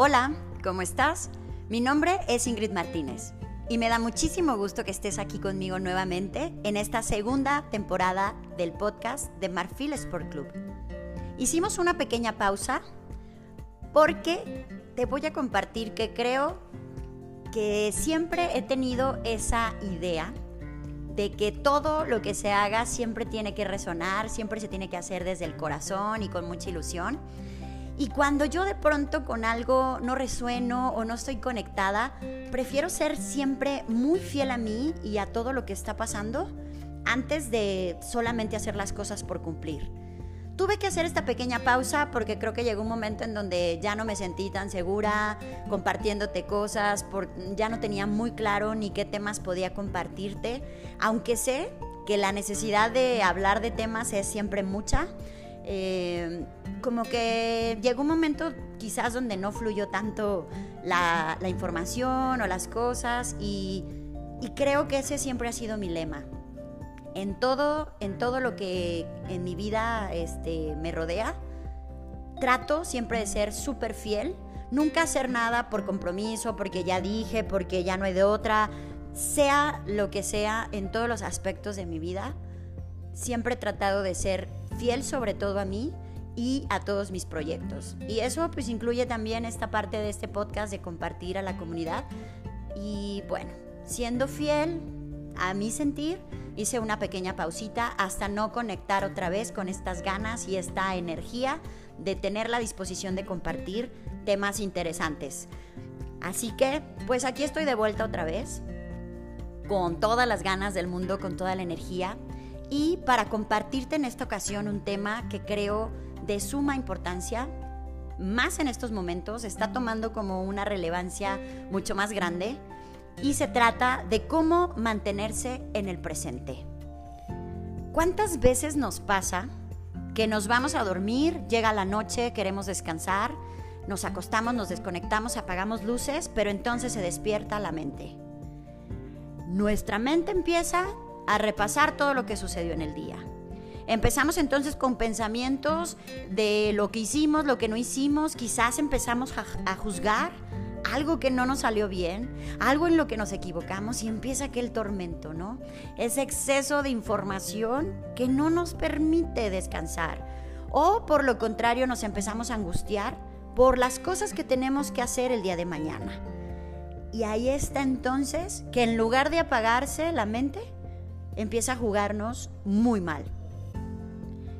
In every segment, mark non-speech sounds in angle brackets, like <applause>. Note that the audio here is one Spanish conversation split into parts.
Hola, ¿cómo estás? Mi nombre es Ingrid Martínez y me da muchísimo gusto que estés aquí conmigo nuevamente en esta segunda temporada del podcast de Marfil Sport Club. Hicimos una pequeña pausa porque te voy a compartir que creo que siempre he tenido esa idea de que todo lo que se haga siempre tiene que resonar, siempre se tiene que hacer desde el corazón y con mucha ilusión. Y cuando yo de pronto con algo no resueno o no estoy conectada, prefiero ser siempre muy fiel a mí y a todo lo que está pasando antes de solamente hacer las cosas por cumplir. Tuve que hacer esta pequeña pausa porque creo que llegó un momento en donde ya no me sentí tan segura compartiéndote cosas, ya no tenía muy claro ni qué temas podía compartirte, aunque sé que la necesidad de hablar de temas es siempre mucha eh, como que llegó un momento quizás donde no fluyó tanto la, información o las cosas y, creo que ese siempre ha sido mi lema. En todo, en todo lo que en mi vida este, me rodea, trato siempre de ser súper fiel, nunca hacer nada por compromiso, porque ya dije, porque ya no hay de otra, sea lo que sea en todos los aspectos de mi vida, siempre he tratado de ser fiel sobre todo a mí y a todos mis proyectos. Y eso pues incluye también esta parte de este podcast de compartir a la comunidad. Y bueno, siendo fiel a mi sentir, hice una pequeña pausita hasta no conectar otra vez con estas ganas y esta energía de tener la disposición de compartir temas interesantes. Así que, pues aquí estoy de vuelta otra vez, con todas las ganas del mundo, con toda la energía y para compartirte en esta ocasión un tema que creo de suma importancia, más en estos momentos, está tomando como una relevancia mucho más grande y se trata de cómo mantenerse en el presente. ¿Cuántas veces nos pasa que nos vamos a dormir, llega la noche, queremos descansar, nos acostamos, nos desconectamos, apagamos luces, pero entonces se despierta la mente? Nuestra mente empieza a repasar todo lo que sucedió en el día. Empezamos entonces con pensamientos de lo que hicimos, lo que no hicimos, quizás empezamos a, juzgar algo que no nos salió bien, algo en lo que nos equivocamos y empieza aquel tormento, ¿no? Ese exceso de información que no nos permite descansar. O por lo contrario nos empezamos a angustiar por las cosas que tenemos que hacer el día de mañana. Y ahí está entonces que en lugar de apagarse la mente, empieza a jugarnos muy mal.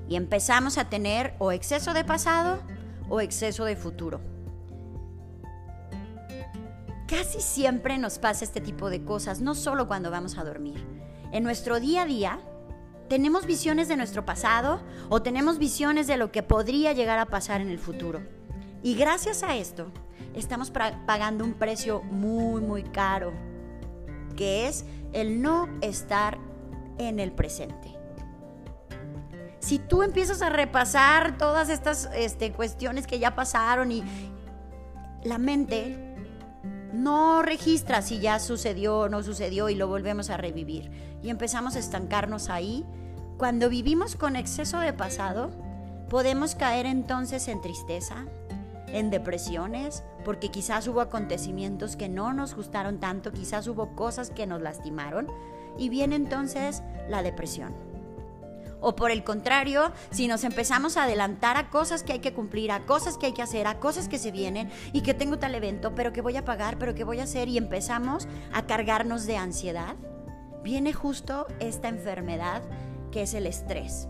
Y empezamos a tener o exceso de pasado o exceso de futuro. Casi siempre nos pasa este tipo de cosas, no solo cuando vamos a dormir. En nuestro día a día tenemos visiones de nuestro pasado o tenemos visiones de lo que podría llegar a pasar en el futuro. Y gracias a esto estamos pagando un precio muy, muy caro, que es el no estar en el presente. Si tú empiezas a repasar todas estas este, cuestiones que ya pasaron y la mente no registra si ya sucedió o no sucedió y lo volvemos a revivir y empezamos a estancarnos ahí, cuando vivimos con exceso de pasado, podemos caer entonces en tristeza, en depresiones, porque quizás hubo acontecimientos que no nos gustaron tanto, quizás hubo cosas que nos lastimaron y viene entonces la depresión. O por el contrario, si nos empezamos a adelantar a cosas que hay que cumplir, a cosas que hay que hacer, a cosas que se vienen y que tengo tal evento, pero que voy a pagar, pero que voy a hacer y empezamos a cargarnos de ansiedad, viene justo esta enfermedad que es el estrés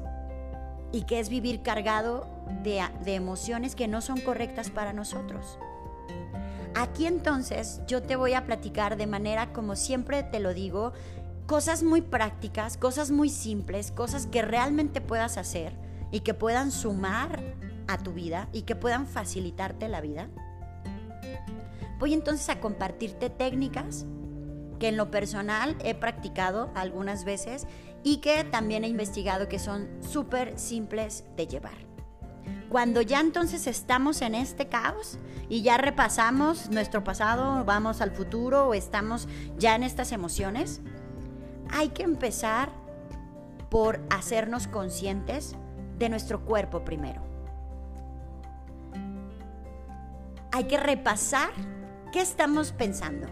y que es vivir cargado de, de emociones que no son correctas para nosotros. Aquí entonces yo te voy a platicar de manera como siempre te lo digo, cosas muy prácticas, cosas muy simples, cosas que realmente puedas hacer y que puedan sumar a tu vida y que puedan facilitarte la vida. Voy entonces a compartirte técnicas que en lo personal he practicado algunas veces y que también he investigado que son súper simples de llevar. Cuando ya entonces estamos en este caos y ya repasamos nuestro pasado, vamos al futuro o estamos ya en estas emociones, hay que empezar por hacernos conscientes de nuestro cuerpo primero. hay que repasar qué estamos pensando,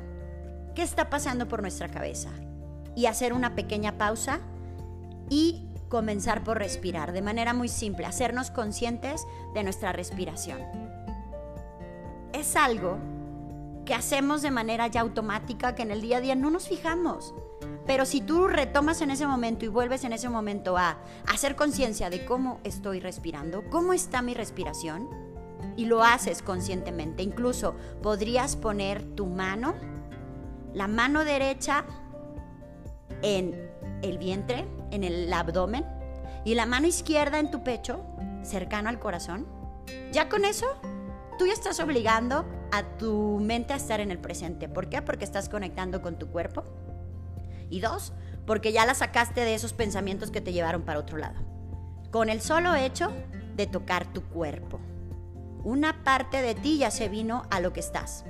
qué está pasando por nuestra cabeza y hacer una pequeña pausa y comenzar por respirar de manera muy simple, hacernos conscientes de nuestra respiración. Es algo que hacemos de manera ya automática, que en el día a día no nos fijamos. Pero si tú retomas en ese momento y vuelves en ese momento a hacer conciencia de cómo estoy respirando, cómo está mi respiración, y lo haces conscientemente, incluso podrías poner tu mano, la mano derecha en el vientre, en el abdomen, y la mano izquierda en tu pecho, cercano al corazón. Ya con eso, tú ya estás obligando a tu mente a estar en el presente. ¿Por qué? Porque estás conectando con tu cuerpo. Y dos, porque ya la sacaste de esos pensamientos que te llevaron para otro lado. Con el solo hecho de tocar tu cuerpo. Una parte de ti ya se vino a lo que estás.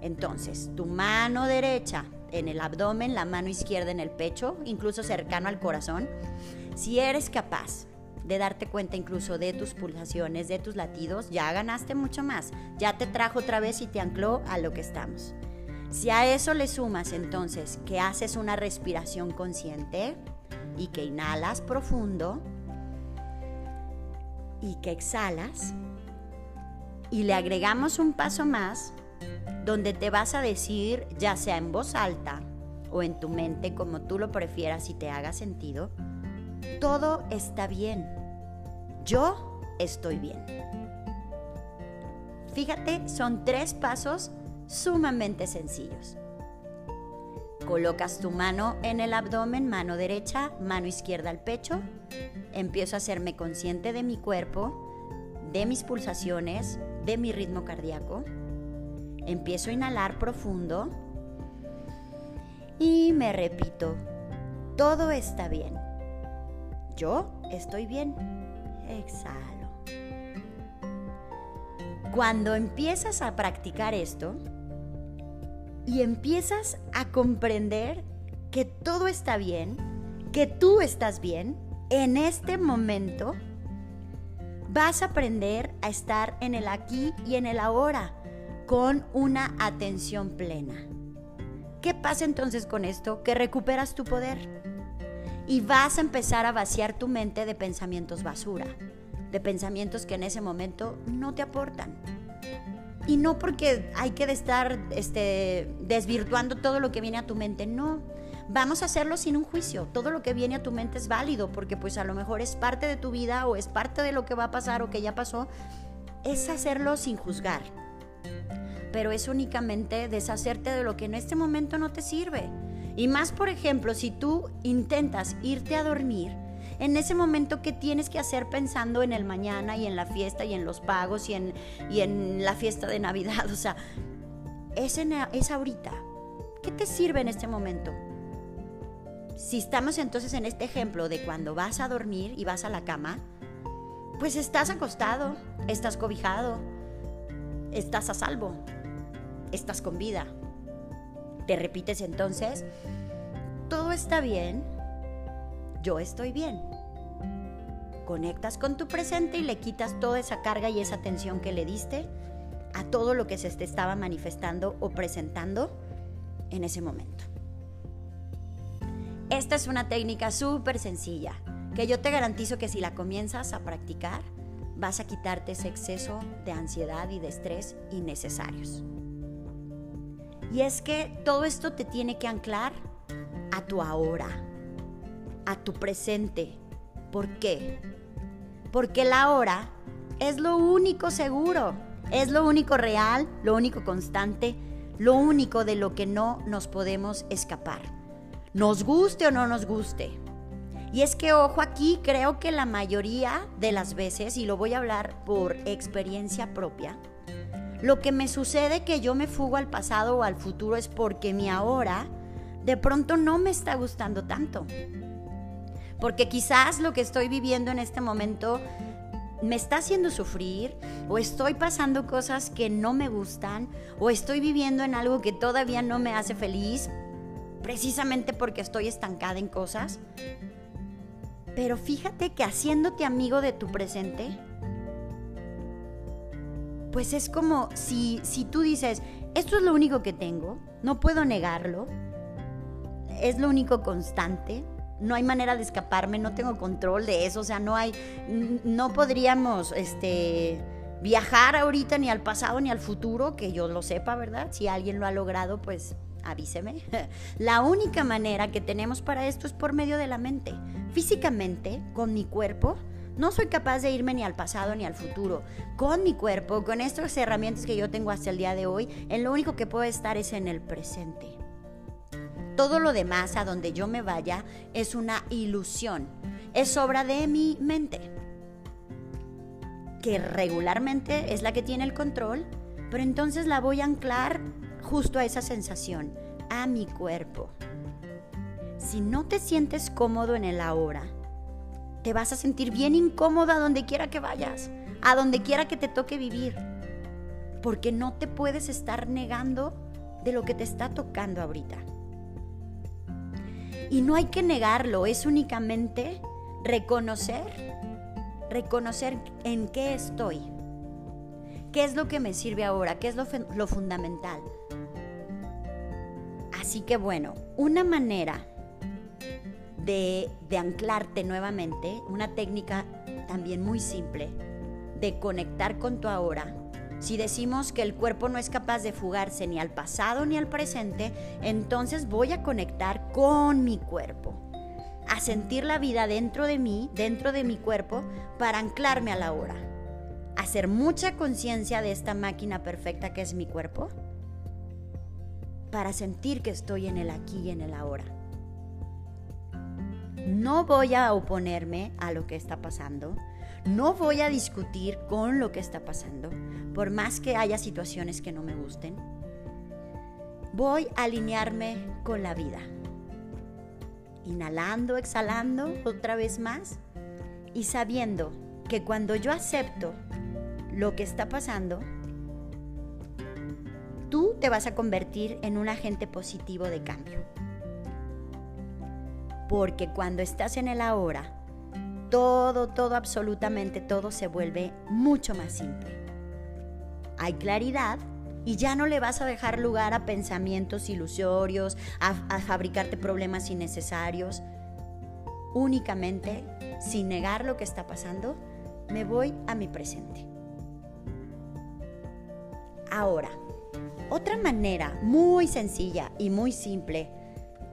Entonces, tu mano derecha en el abdomen, la mano izquierda en el pecho, incluso cercano al corazón. Si eres capaz de darte cuenta incluso de tus pulsaciones, de tus latidos, ya ganaste mucho más. Ya te trajo otra vez y te ancló a lo que estamos. Si a eso le sumas entonces que haces una respiración consciente y que inhalas profundo y que exhalas y le agregamos un paso más donde te vas a decir, ya sea en voz alta o en tu mente, como tú lo prefieras y te haga sentido, todo está bien. Yo estoy bien. Fíjate, son tres pasos sumamente sencillos. Colocas tu mano en el abdomen, mano derecha, mano izquierda al pecho. Empiezo a hacerme consciente de mi cuerpo, de mis pulsaciones, de mi ritmo cardíaco. Empiezo a inhalar profundo y me repito, todo está bien. Yo estoy bien. Exhalo. Cuando empiezas a practicar esto y empiezas a comprender que todo está bien, que tú estás bien, en este momento vas a aprender a estar en el aquí y en el ahora con una atención plena. ¿Qué pasa entonces con esto? Que recuperas tu poder y vas a empezar a vaciar tu mente de pensamientos basura, de pensamientos que en ese momento no te aportan. Y no porque hay que estar este, desvirtuando todo lo que viene a tu mente, no vamos a hacerlo sin un juicio. Todo lo que viene a tu mente es válido porque pues a lo mejor es parte de tu vida o es parte de lo que va a pasar o que ya pasó. Es hacerlo sin juzgar. Pero es únicamente deshacerte de lo que en este momento no te sirve. Y más, por ejemplo, si tú intentas irte a dormir, en ese momento que tienes que hacer pensando en el mañana y en la fiesta y en los pagos y en, y en la fiesta de Navidad, <laughs> o sea, es, es ahorita. ¿Qué te sirve en este momento? Si estamos entonces en este ejemplo de cuando vas a dormir y vas a la cama, pues estás acostado, estás cobijado, estás a salvo, estás con vida. Te repites entonces, todo está bien, yo estoy bien. Conectas con tu presente y le quitas toda esa carga y esa tensión que le diste a todo lo que se te estaba manifestando o presentando en ese momento. Esta es una técnica súper sencilla que yo te garantizo que si la comienzas a practicar, vas a quitarte ese exceso de ansiedad y de estrés innecesarios. Y es que todo esto te tiene que anclar a tu ahora, a tu presente. ¿Por qué? Porque la ahora es lo único seguro, es lo único real, lo único constante, lo único de lo que no nos podemos escapar nos guste o no nos guste. Y es que, ojo, aquí creo que la mayoría de las veces, y lo voy a hablar por experiencia propia, lo que me sucede que yo me fugo al pasado o al futuro es porque mi ahora de pronto no me está gustando tanto. Porque quizás lo que estoy viviendo en este momento me está haciendo sufrir o estoy pasando cosas que no me gustan o estoy viviendo en algo que todavía no me hace feliz precisamente porque estoy estancada en cosas. Pero fíjate que haciéndote amigo de tu presente, pues es como si, si tú dices, esto es lo único que tengo, no puedo negarlo, es lo único constante, no hay manera de escaparme, no tengo control de eso, o sea, no hay, no podríamos, este, viajar ahorita ni al pasado ni al futuro, que yo lo sepa, ¿verdad? Si alguien lo ha logrado, pues avíseme. <laughs> La única manera que tenemos para esto es por medio de la mente. Físicamente, con mi cuerpo, no soy capaz de irme ni al pasado ni al futuro. Con mi cuerpo, con estas herramientas que yo tengo hasta el día de hoy, en lo único que puedo estar es en el presente. Todo lo demás, a donde yo me vaya, es una ilusión. Es obra de mi mente, que regularmente es la que tiene el control, pero entonces la voy a anclar justo a esa sensación, a mi cuerpo. Si no te sientes cómodo en el ahora, te vas a sentir bien incómoda donde quiera que vayas, a donde quiera que te toque vivir, porque no te puedes estar negando de lo que te está tocando ahorita. Y no hay que negarlo, es únicamente reconocer, reconocer en qué estoy, qué es lo que me sirve ahora, qué es lo, fundamental. Así que bueno, una manera de, anclarte nuevamente, una técnica también muy simple de conectar con tu ahora, si decimos que el cuerpo no es capaz de fugarse ni al pasado ni al presente, entonces voy a conectar con mi cuerpo, a sentir la vida dentro de mí, dentro de mi cuerpo, para anclarme a la hora, hacer mucha conciencia de esta máquina perfecta que es mi cuerpo, para sentir que estoy en el aquí y en el ahora. No voy a oponerme a lo que está pasando, no voy a discutir con lo que está pasando, por más que haya situaciones que no me gusten. Voy a alinearme con la vida. Inhalando, exhalando otra vez más y sabiendo que cuando yo acepto lo que está pasando, tú te vas a convertir en un agente positivo de cambio. Porque cuando estás en el ahora, todo, todo, absolutamente todo se vuelve mucho más simple. Hay claridad y ya no le vas a dejar lugar a pensamientos ilusorios, a, fabricarte problemas innecesarios. Únicamente, sin negar lo que está pasando, me voy a mi presente. Ahora, otra manera muy sencilla y muy simple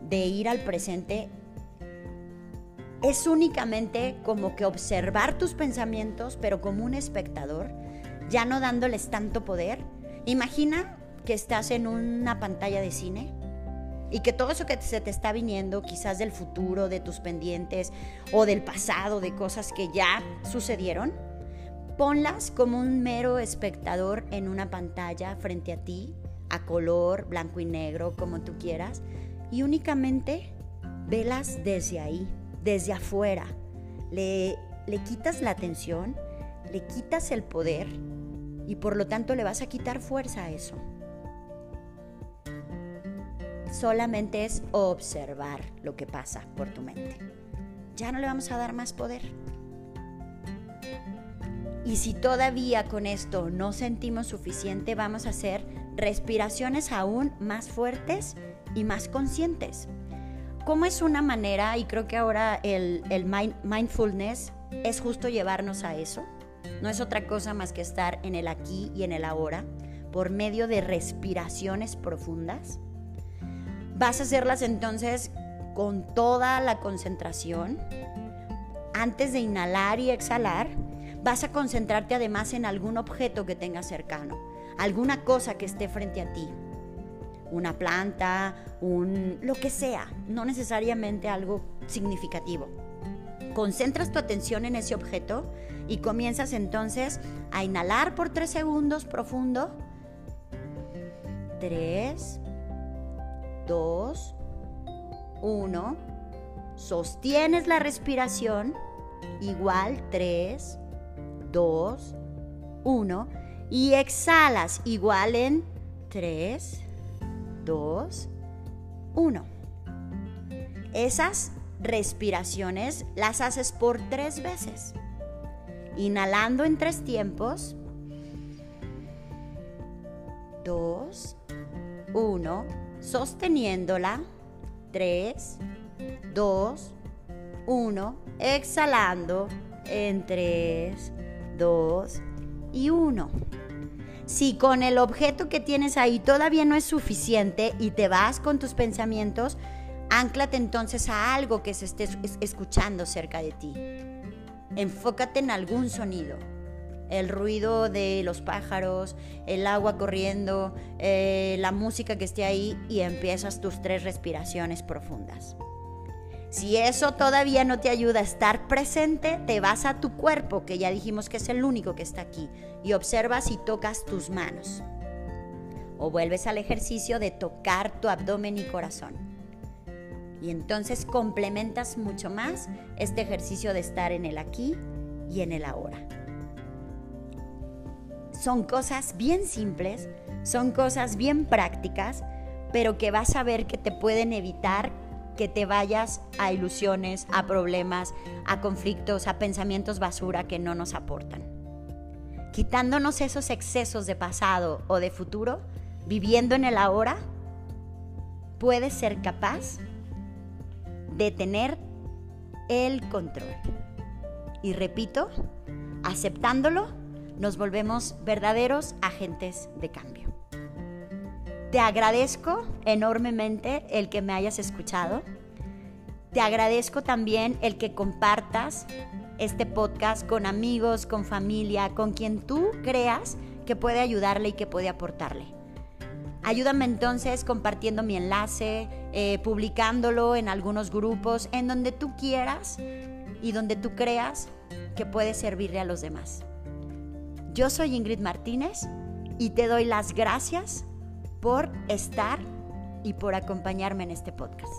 de ir al presente es únicamente como que observar tus pensamientos, pero como un espectador, ya no dándoles tanto poder. Imagina que estás en una pantalla de cine y que todo eso que se te está viniendo, quizás del futuro, de tus pendientes o del pasado, de cosas que ya sucedieron, ponlas como un mero espectador en una pantalla frente a ti, a color, blanco y negro, como tú quieras, y únicamente velas desde ahí desde afuera, le, le quitas la atención, le quitas el poder y por lo tanto le vas a quitar fuerza a eso. Solamente es observar lo que pasa por tu mente. Ya no le vamos a dar más poder. Y si todavía con esto no sentimos suficiente, vamos a hacer respiraciones aún más fuertes y más conscientes. ¿Cómo es una manera, y creo que ahora el, mindfulness es justo llevarnos a eso? No es otra cosa más que estar en el aquí y en el ahora por medio de respiraciones profundas. Vas a hacerlas entonces con toda la concentración. Antes de inhalar y exhalar, vas a concentrarte además en algún objeto que tengas cercano, alguna cosa que esté frente a ti una planta, un lo que sea, no necesariamente algo significativo. Concentras tu atención en ese objeto y comienzas entonces a inhalar por tres segundos profundo. Tres, dos, uno. Sostienes la respiración. Igual tres, dos, uno. Y exhalas igual en tres, 2, 1. Esas respiraciones las haces por tres veces. Inhalando en tres tiempos. 2, 1, sosteniéndola, 3, 2, 1, exhalando en 3, 2 y 1. Si con el objeto que tienes ahí todavía no es suficiente y te vas con tus pensamientos, anclate entonces a algo que se esté escuchando cerca de ti. Enfócate en algún sonido. El ruido de los pájaros, el agua corriendo, eh, la música que esté ahí y empiezas tus tres respiraciones profundas. Si eso todavía no te ayuda a estar presente, te vas a tu cuerpo, que ya dijimos que es el único que está aquí, y observas y tocas tus manos. O vuelves al ejercicio de tocar tu abdomen y corazón. Y entonces complementas mucho más este ejercicio de estar en el aquí y en el ahora. Son cosas bien simples, son cosas bien prácticas, pero que vas a ver que te pueden evitar que te vayas a ilusiones, a problemas, a conflictos, a pensamientos basura que no nos aportan. Quitándonos esos excesos de pasado o de futuro, viviendo en el ahora, puedes ser capaz de tener el control. Y repito, aceptándolo, nos volvemos verdaderos agentes de cambio. Te agradezco enormemente el que me hayas escuchado. Te agradezco también el que compartas este podcast con amigos, con familia, con quien tú creas que puede ayudarle y que puede aportarle. Ayúdame entonces compartiendo mi enlace, eh, publicándolo en algunos grupos, en donde tú quieras y donde tú creas que puede servirle a los demás. Yo soy Ingrid Martínez y te doy las gracias por estar y por acompañarme en este podcast.